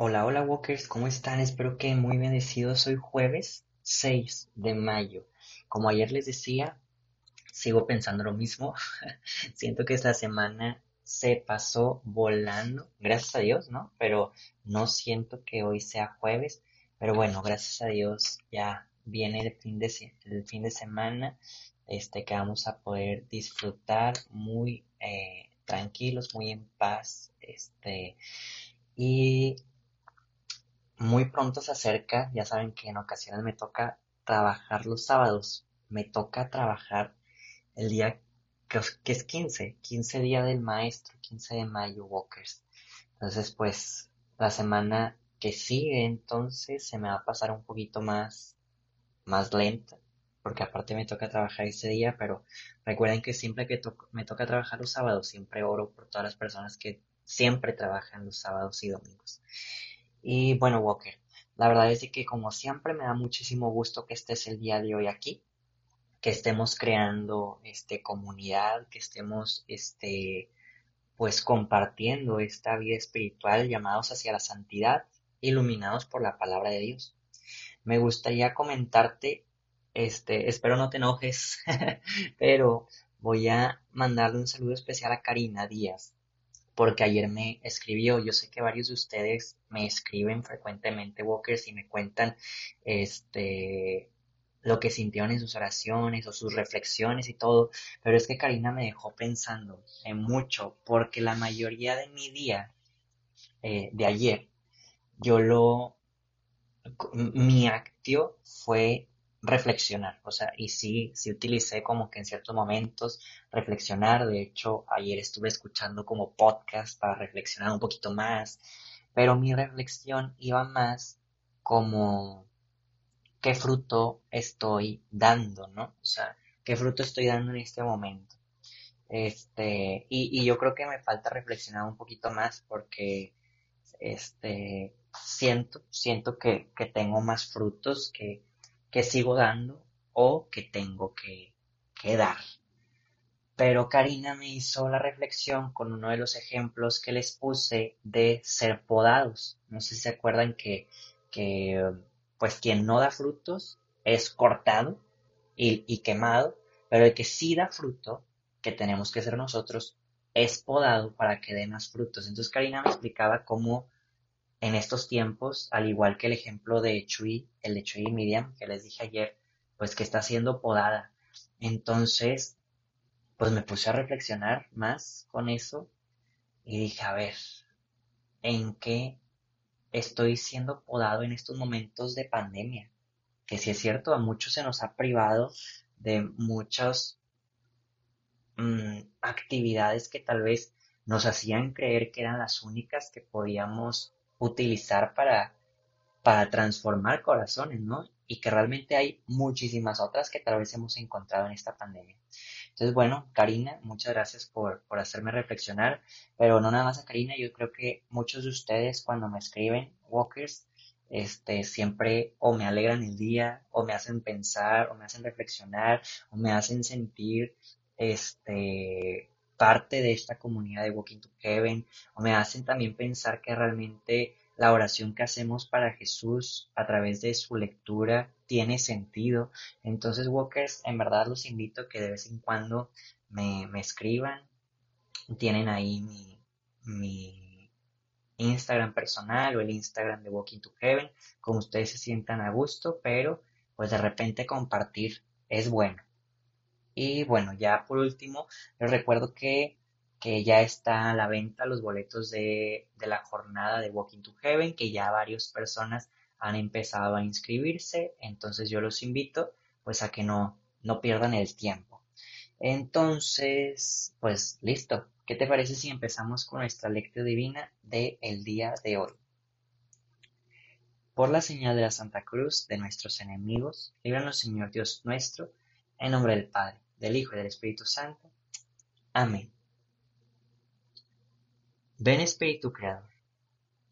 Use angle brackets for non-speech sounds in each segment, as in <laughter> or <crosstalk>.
Hola, hola Walkers, ¿cómo están? Espero que muy bendecidos. Hoy jueves 6 de mayo. Como ayer les decía, sigo pensando lo mismo. <laughs> Siento que esta semana se pasó volando, gracias a Dios, ¿no? Pero no siento que hoy sea jueves. Pero bueno, gracias a Dios ya viene el fin de, el fin de semana, este que vamos a poder disfrutar muy eh, tranquilos, muy en paz, este y muy pronto se acerca, ya saben que en ocasiones me toca trabajar los sábados, me toca trabajar el día que, es 15, 15 día del maestro, 15 de mayo, Walkers. Entonces, pues, la semana que sigue, entonces, se me va a pasar un poquito más, más lenta, porque aparte me toca trabajar ese día, pero recuerden que siempre que me toca trabajar los sábados, siempre oro por todas las personas que siempre trabajan los sábados y domingos. Y bueno, Walker, la verdad es que como siempre me da muchísimo gusto que estés el día de hoy aquí, que estemos creando este comunidad, que estemos este pues compartiendo esta vida espiritual llamados hacia la santidad, iluminados por la palabra de Dios. Me gustaría comentarte, este, espero no te enojes, <laughs> pero voy a mandarle un saludo especial a Karina Díaz, porque ayer me escribió, yo sé que varios de ustedes me escriben frecuentemente, Walkers, y me cuentan este lo que sintieron en sus oraciones o sus reflexiones y todo, pero es que Karina me dejó pensando en mucho, porque la mayoría de mi día eh, de ayer, yo lo, mi actio fue reflexionar, o sea, y sí, sí utilicé como que en ciertos momentos reflexionar, de hecho, ayer estuve escuchando como podcast para reflexionar un poquito más, pero mi reflexión iba más como qué fruto estoy dando, ¿no? O sea, qué fruto estoy dando en este momento. Este, y, y yo creo que me falta reflexionar un poquito más porque, este, siento, siento que, que tengo más frutos que, que sigo dando o que tengo que, que dar. Pero Karina me hizo la reflexión con uno de los ejemplos que les puse de ser podados. No sé si se acuerdan que, que pues quien no da frutos es cortado y, y, quemado, pero el que sí da fruto, que tenemos que ser nosotros, es podado para que dé más frutos. Entonces Karina me explicaba cómo en estos tiempos, al igual que el ejemplo de Chui, el de Chui y Miriam, que les dije ayer, pues que está siendo podada. Entonces, pues me puse a reflexionar más con eso y dije, a ver, ¿en qué estoy siendo podado en estos momentos de pandemia? Que si es cierto, a muchos se nos ha privado de muchas mm, actividades que tal vez nos hacían creer que eran las únicas que podíamos utilizar para, para transformar corazones, ¿no? Y que realmente hay muchísimas otras que tal vez hemos encontrado en esta pandemia. Entonces, bueno, Karina, muchas gracias por, por hacerme reflexionar, pero no nada más a Karina, yo creo que muchos de ustedes cuando me escriben, Walkers, este, siempre o me alegran el día, o me hacen pensar, o me hacen reflexionar, o me hacen sentir, este, parte de esta comunidad de Walking to Heaven o me hacen también pensar que realmente la oración que hacemos para Jesús a través de su lectura tiene sentido. Entonces, Walkers, en verdad los invito a que de vez en cuando me, me escriban. Tienen ahí mi, mi Instagram personal o el Instagram de Walking to Heaven, como ustedes se sientan a gusto, pero pues de repente compartir es bueno. Y bueno, ya por último, les recuerdo que, que ya está a la venta los boletos de, de la jornada de Walking to Heaven, que ya varias personas han empezado a inscribirse, entonces yo los invito pues a que no, no pierdan el tiempo. Entonces, pues listo. ¿Qué te parece si empezamos con nuestra lectura divina del el día de hoy? Por la señal de la Santa Cruz de nuestros enemigos, líbranos Señor Dios nuestro, en nombre del Padre, del Hijo y del Espíritu Santo. Amén. Ven Espíritu Creador,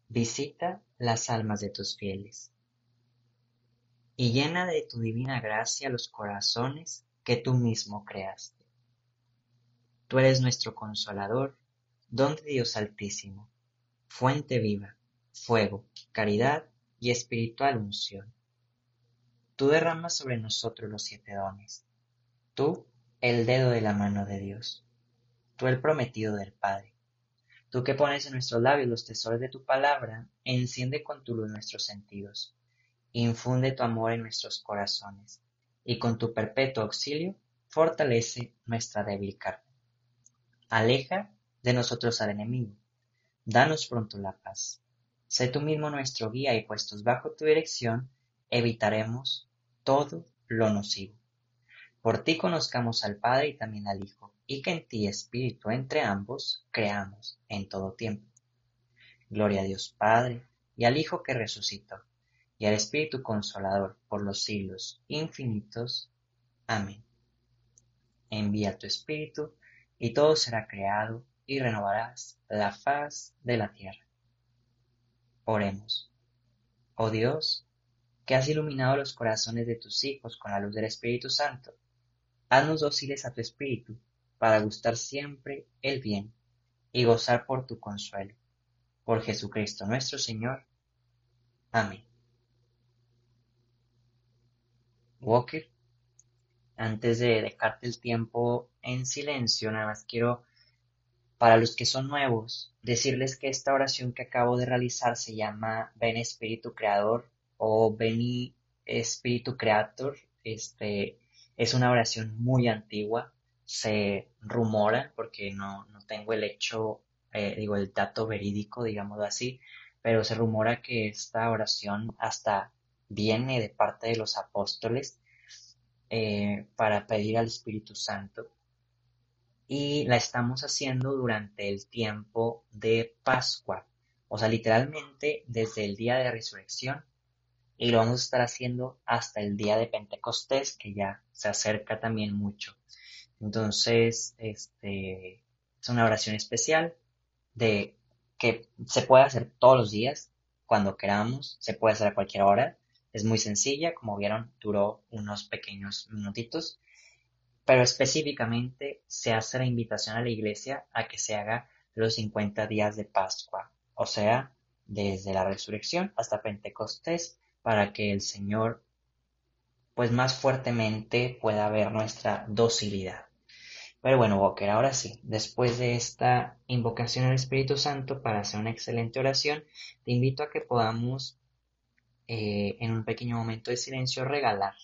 visita las almas de tus fieles y llena de tu divina gracia los corazones que tú mismo creaste. Tú eres nuestro consolador, don de Dios Altísimo, fuente viva, fuego, caridad y espiritual unción. Tú derramas sobre nosotros los siete dones. Tú, el dedo de la mano de Dios. Tú, el prometido del Padre. Tú que pones en nuestros labios los tesoros de tu palabra, enciende con tu luz nuestros sentidos. Infunde tu amor en nuestros corazones, y con tu perpetuo auxilio, fortalece nuestra débil carne. Aleja de nosotros al enemigo. Danos pronto la paz. Sé tú mismo nuestro guía y puestos bajo tu dirección, evitaremos todo lo nocivo. Por ti conozcamos al Padre y también al Hijo, y que en ti, Espíritu, entre ambos, creamos en todo tiempo. Gloria a Dios Padre, y al Hijo que resucitó, y al Espíritu Consolador por los siglos infinitos. Amén. Envía tu Espíritu, y todo será creado, y renovarás la faz de la tierra. Oremos. Oh Dios, que has iluminado los corazones de tus hijos con la luz del Espíritu Santo, Haznos dóciles a tu espíritu, para gustar siempre el bien y gozar por tu consuelo. Por Jesucristo nuestro Señor. Amén. Walker, antes de dejarte el tiempo en silencio, nada más quiero, para los que son nuevos, decirles que esta oración que acabo de realizar se llama Ven Espíritu Creador o Ven Espíritu Creator. Este, es una oración muy antigua, se rumora, porque no, no tengo el hecho, eh, digo, el dato verídico, digámoslo así, pero se rumora que esta oración hasta viene de parte de los apóstoles eh, para pedir al Espíritu Santo. Y la estamos haciendo durante el tiempo de Pascua, o sea, literalmente desde el día de resurrección y lo vamos a estar haciendo hasta el día de Pentecostés, que ya se acerca también mucho. Entonces, este, es una oración especial de que se puede hacer todos los días, cuando queramos, se puede hacer a cualquier hora. Es muy sencilla, como vieron, duró unos pequeños minutitos, pero específicamente se hace la invitación a la iglesia a que se haga los 50 días de Pascua, o sea, desde la resurrección hasta Pentecostés, para que el Señor pues más fuertemente pueda ver nuestra docilidad. Pero bueno, Walker, ahora sí, después de esta invocación al Espíritu Santo para hacer una excelente oración, te invito a que podamos eh, en un pequeño momento de silencio regalar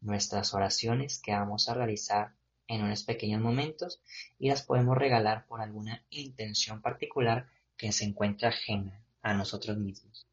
nuestras oraciones que vamos a realizar en unos pequeños momentos y las podemos regalar por alguna intención particular que se encuentre ajena a nosotros mismos.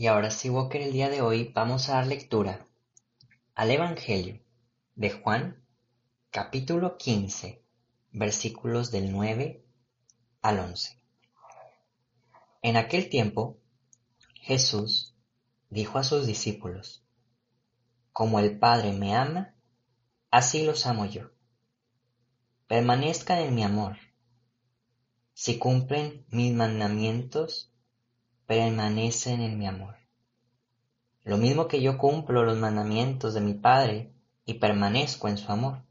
Y ahora sí, Walker, el día de hoy vamos a dar lectura al Evangelio de Juan, capítulo 15, versículos del 9 al 11. En aquel tiempo, Jesús dijo a sus discípulos, Como el Padre me ama, así los amo yo. Permanezcan en mi amor. Si cumplen mis mandamientos, permanecen en mi amor. Lo mismo que yo cumplo los mandamientos de mi Padre y permanezco en su amor.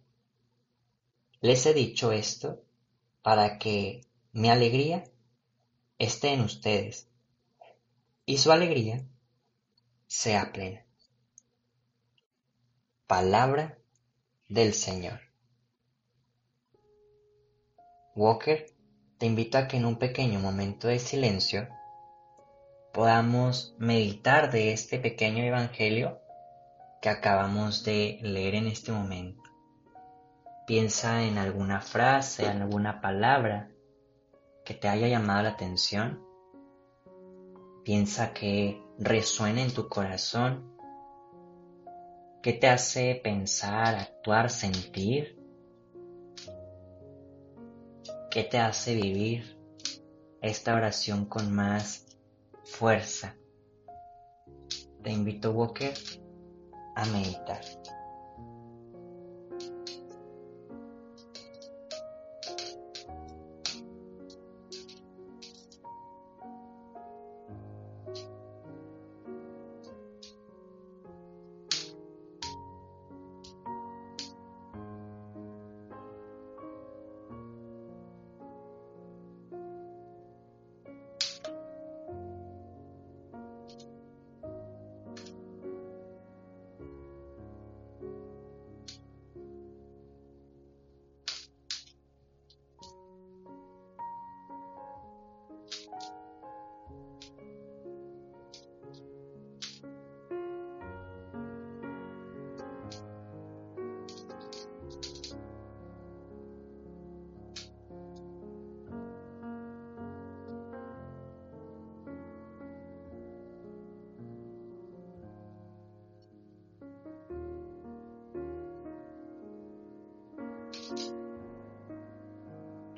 Les he dicho esto para que mi alegría esté en ustedes y su alegría sea plena. Palabra del Señor. Walker, te invito a que en un pequeño momento de silencio podamos meditar de este pequeño evangelio que acabamos de leer en este momento. Piensa en alguna frase, en alguna palabra que te haya llamado la atención. Piensa que resuene en tu corazón ¿Qué te hace pensar, actuar, sentir? ¿Qué te hace vivir esta oración con más fuerza? Te invito, Walker, a meditar.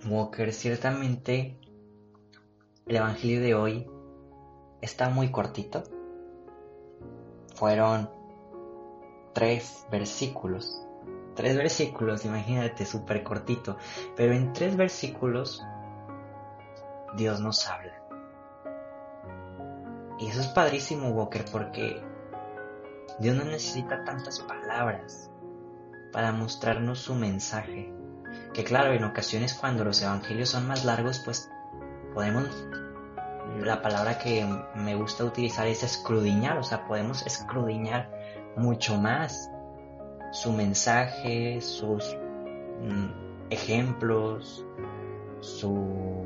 Walker, ciertamente el Evangelio de hoy está muy cortito. Fueron tres versículos. Tres versículos, imagínate, súper cortito. Pero en tres versículos Dios nos habla. Y eso es padrísimo, Walker, porque Dios no necesita tantas palabras para mostrarnos su mensaje. Que claro, en ocasiones cuando los evangelios son más largos, pues podemos, la palabra que me gusta utilizar es escrudiñar, o sea, podemos escrudiñar mucho más su mensaje, sus mm, ejemplos, su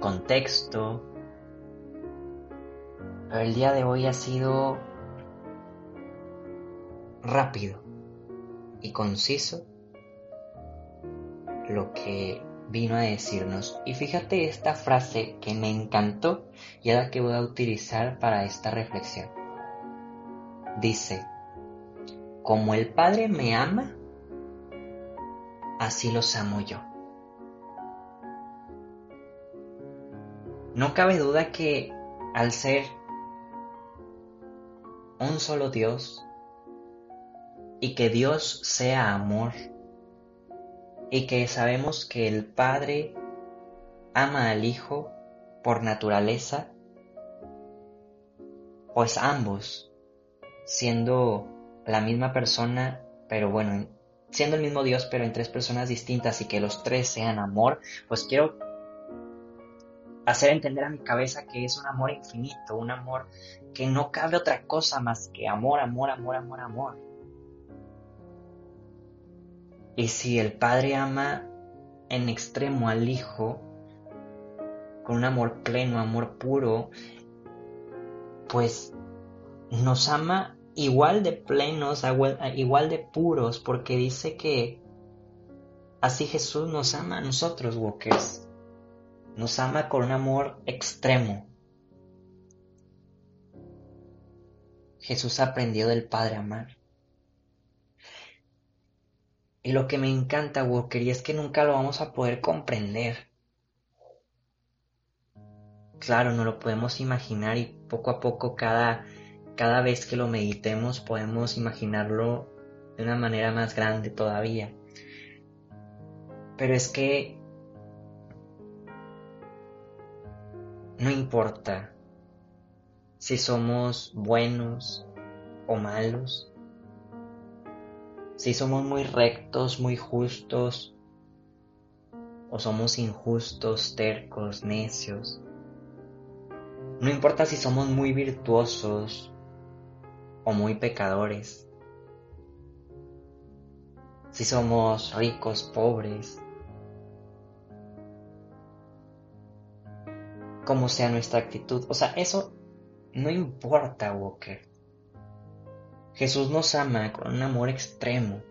contexto. Pero el día de hoy ha sido rápido y conciso lo que vino a decirnos. Y fíjate esta frase que me encantó y es la que voy a utilizar para esta reflexión. Dice, como el Padre me ama, así los amo yo. No cabe duda que al ser un solo Dios y que Dios sea amor, y que sabemos que el Padre ama al Hijo por naturaleza, pues ambos, siendo la misma persona, pero bueno, siendo el mismo Dios, pero en tres personas distintas y que los tres sean amor, pues quiero hacer entender a mi cabeza que es un amor infinito, un amor que no cabe otra cosa más que amor, amor, amor, amor, amor. Y si el Padre ama en extremo al Hijo, con un amor pleno, amor puro, pues nos ama igual de plenos, igual de puros, porque dice que así Jesús nos ama a nosotros, Walkers. Nos ama con un amor extremo. Jesús aprendió del Padre a amar. Y lo que me encanta, Walker, es que nunca lo vamos a poder comprender. Claro, no lo podemos imaginar y poco a poco cada, cada vez que lo meditemos podemos imaginarlo de una manera más grande todavía. Pero es que no importa si somos buenos o malos, si somos muy rectos, muy justos, o somos injustos, tercos, necios. No importa si somos muy virtuosos o muy pecadores. Si somos ricos, pobres. Como sea nuestra actitud. O sea, eso no importa, Walker. Jesús nos ama con un amor extremo.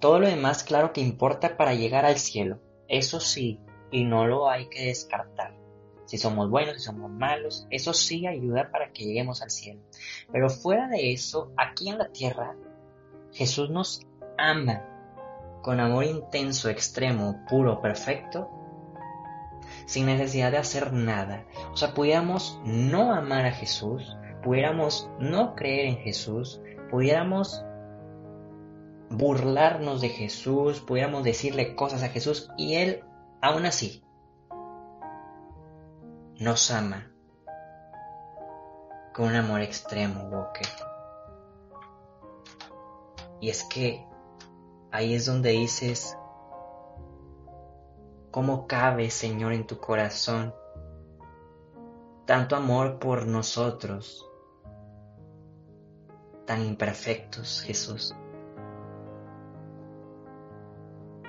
Todo lo demás claro que importa para llegar al cielo, eso sí, y no lo hay que descartar. si somos buenos, si somos malos, eso sí ayuda para que lleguemos al cielo. Pero fuera de eso, aquí en la tierra, Jesús nos ama con amor intenso, extremo, puro, perfecto, sin necesidad de hacer nada. O sea, pudiéramos no amar a Jesús, pudiéramos no creer en Jesús, pudiéramos burlarnos de Jesús, pudiéramos decirle cosas a Jesús y Él aún así nos ama con un amor extremo, Walker. Y es que ahí es donde dices, ¿cómo cabe, Señor, en tu corazón tanto amor por nosotros, tan imperfectos, Jesús?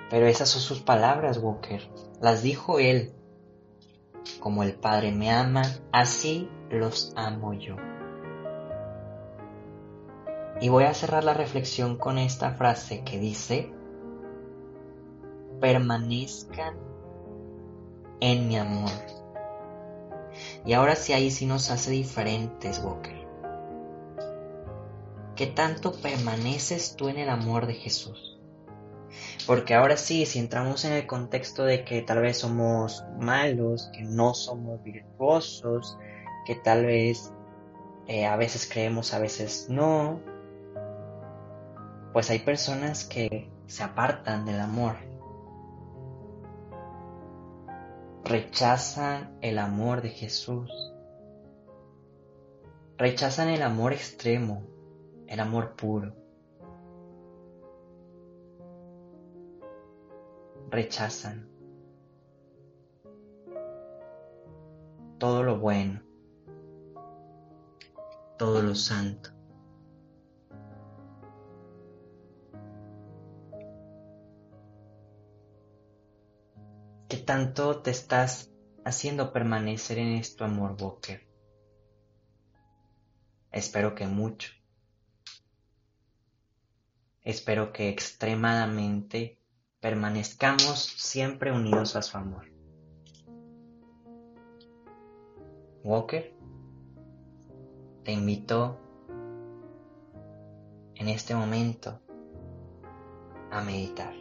Pero esas son sus palabras, Walker. Las dijo él. Como el Padre me ama, así los amo yo. Y voy a cerrar la reflexión con esta frase que dice, permanezcan en mi amor. Y ahora sí ahí sí nos hace diferentes, Walker. ¿Qué tanto permaneces tú en el amor de Jesús? Porque ahora sí, si entramos en el contexto de que tal vez somos malos, que no somos virtuosos, que tal vez eh, a veces creemos, a veces no, pues hay personas que se apartan del amor. Rechazan el amor de Jesús. Rechazan el amor extremo, el amor puro. rechazan todo lo bueno, todo lo santo. ¿Qué tanto te estás haciendo permanecer en este amor, Walker? Espero que mucho. Espero que extremadamente permanezcamos siempre unidos a su amor. Walker, te invito en este momento a meditar.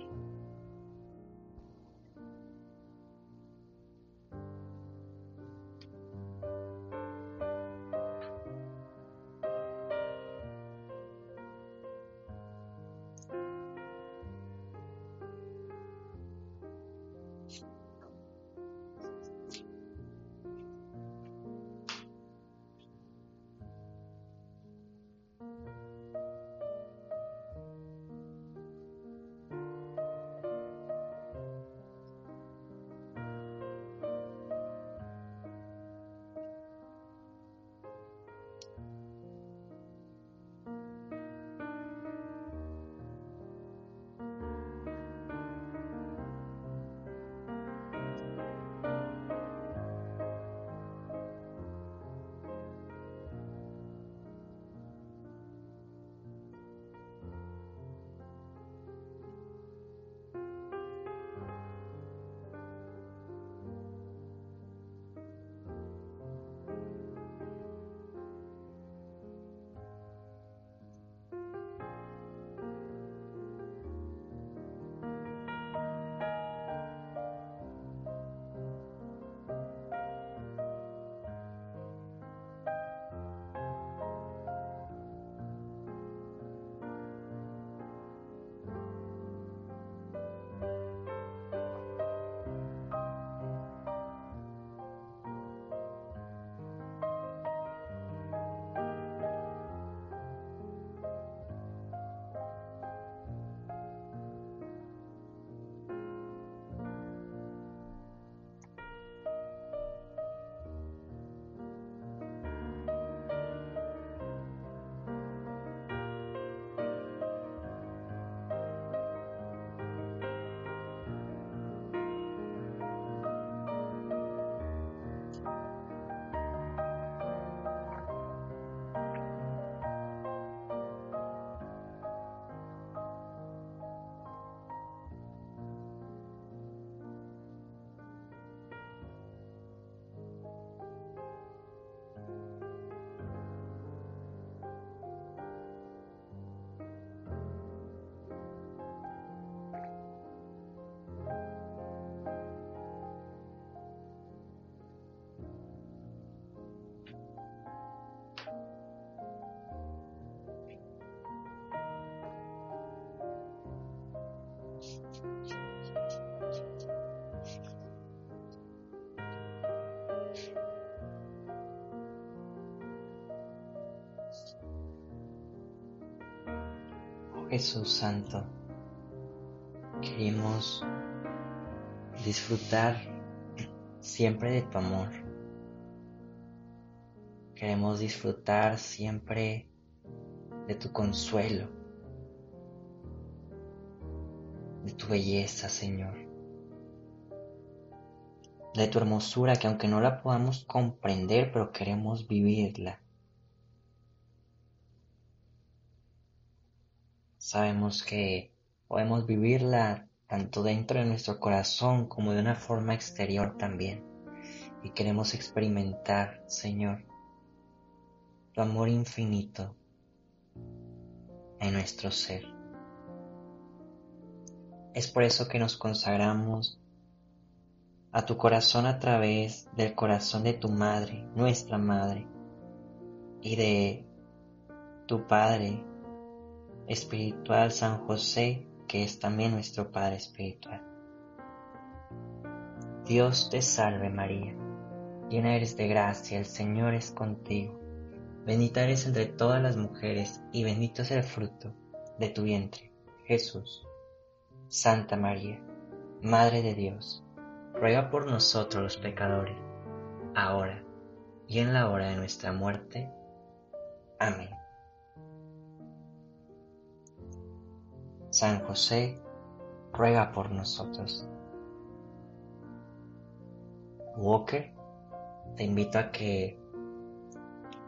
Jesús Santo, queremos disfrutar siempre de tu amor. Queremos disfrutar siempre de tu consuelo, de tu belleza, Señor, de tu hermosura que aunque no la podamos comprender, pero queremos vivirla. Sabemos que podemos vivirla tanto dentro de nuestro corazón como de una forma exterior también. Y queremos experimentar, Señor, tu amor infinito en nuestro ser. Es por eso que nos consagramos a tu corazón a través del corazón de tu madre, nuestra madre, y de tu Padre espiritual San José, que es también nuestro Padre espiritual. Dios te salve María, llena eres de gracia, el Señor es contigo, bendita eres entre todas las mujeres y bendito es el fruto de tu vientre, Jesús. Santa María, Madre de Dios, ruega por nosotros los pecadores, ahora y en la hora de nuestra muerte. Amén. San José, ruega por nosotros. Walker, te invito a que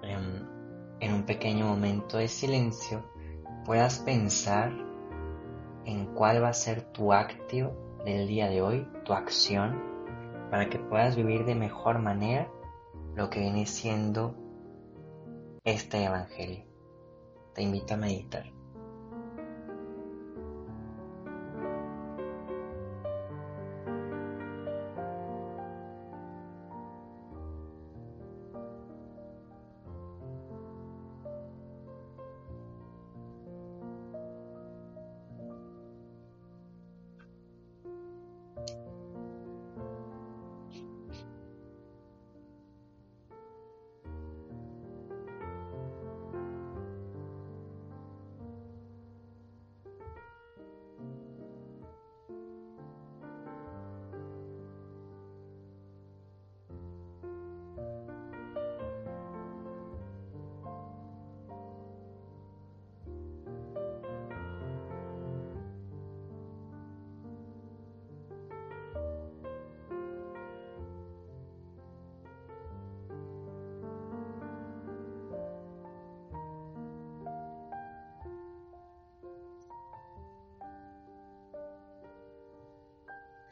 em, en, un pequeño momento de silencio puedas pensar en cuál va a ser tu acto del día de hoy, tu acción, para que puedas vivir de mejor manera lo que viene siendo este Evangelio. Te invito a meditar.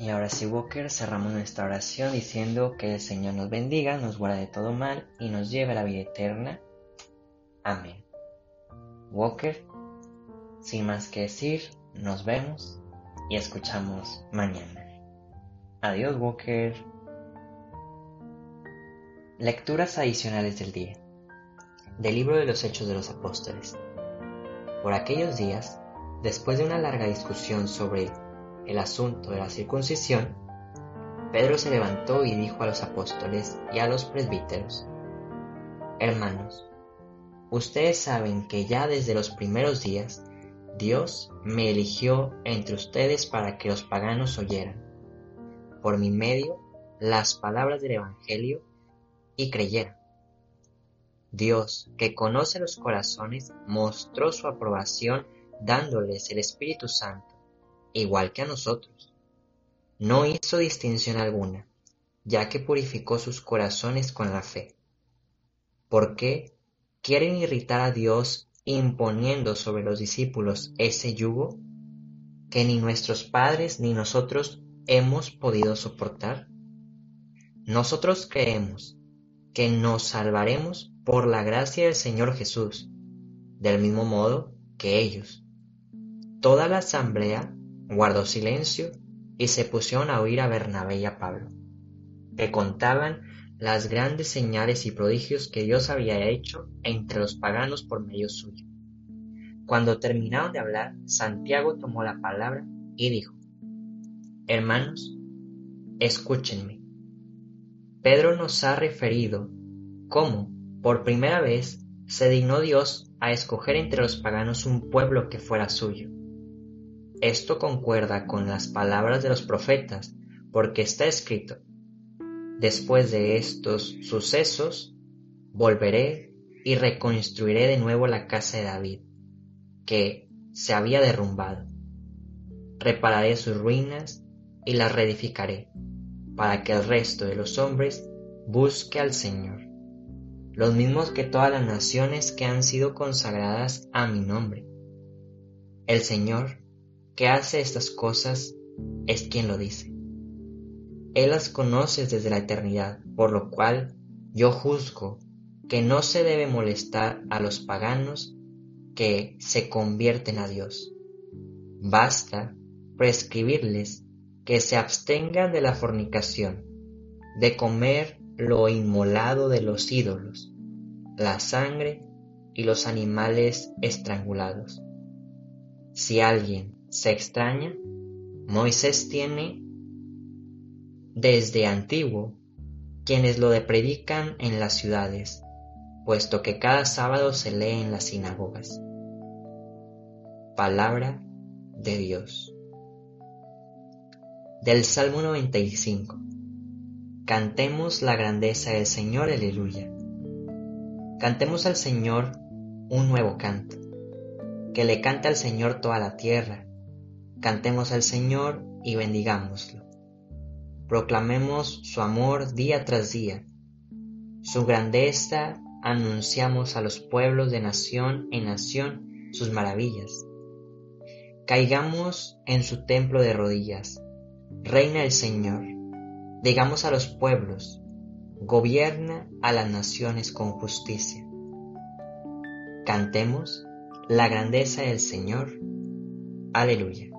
Y ahora sí, Walker, cerramos nuestra oración diciendo que el Señor nos bendiga, nos guarde de todo mal y nos lleve a la vida eterna. Amén. Walker, sin más que decir, nos vemos y escuchamos mañana. Adiós, Walker. Lecturas adicionales del día. Del libro de los Hechos de los Apóstoles. Por aquellos días, después de una larga discusión sobre el asunto de la circuncisión, Pedro se levantó y dijo a los apóstoles y a los presbíteros, Hermanos, ustedes saben que ya desde los primeros días Dios me eligió entre ustedes para que los paganos oyeran, por mi medio, las palabras del Evangelio y creyeran. Dios, que conoce los corazones, mostró su aprobación dándoles el Espíritu Santo igual que a nosotros. No hizo distinción alguna, ya que purificó sus corazones con la fe. ¿Por qué quieren irritar a Dios imponiendo sobre los discípulos ese yugo que ni nuestros padres ni nosotros hemos podido soportar? Nosotros creemos que nos salvaremos por la gracia del Señor Jesús, del mismo modo que ellos. Toda la asamblea guardó silencio y se pusieron a oír a Bernabé y a Pablo, que contaban las grandes señales y prodigios que Dios había hecho entre los paganos por medio suyo. Cuando terminaron de hablar, Santiago tomó la palabra y dijo, Hermanos, escúchenme. Pedro nos ha referido cómo, por primera vez, se dignó Dios a escoger entre los paganos un pueblo que fuera suyo. Esto concuerda con las palabras de los profetas, porque está escrito, Después de estos sucesos, volveré y reconstruiré de nuevo la casa de David, que se había derrumbado. Repararé sus ruinas y las reedificaré, para que el resto de los hombres busque al Señor, los mismos que todas las naciones que han sido consagradas a mi nombre. El Señor, que hace estas cosas, es quien lo dice. Él las conoce desde la eternidad, por lo cual yo juzgo que no se debe molestar a los paganos que se convierten a Dios. Basta prescribirles que se abstengan de la fornicación, de comer lo inmolado de los ídolos, la sangre y los animales estrangulados. Si alguien se extraña, Moisés tiene desde antiguo quienes lo predican en las ciudades, puesto que cada sábado se lee en las sinagogas. Palabra de Dios. Del Salmo 95. Cantemos la grandeza del Señor, aleluya. Cantemos al Señor un nuevo canto. Que le cante al Señor toda la tierra. Cantemos al Señor y bendigámoslo proclamemos su amor día tras día. Su grandeza anunciamos a los pueblos de nación en nación sus maravillas. Caigamos en su templo de rodillas. Reina el Señor. Digamos a los pueblos, gobierna a las naciones con justicia. Cantemos la grandeza del Señor. Aleluya.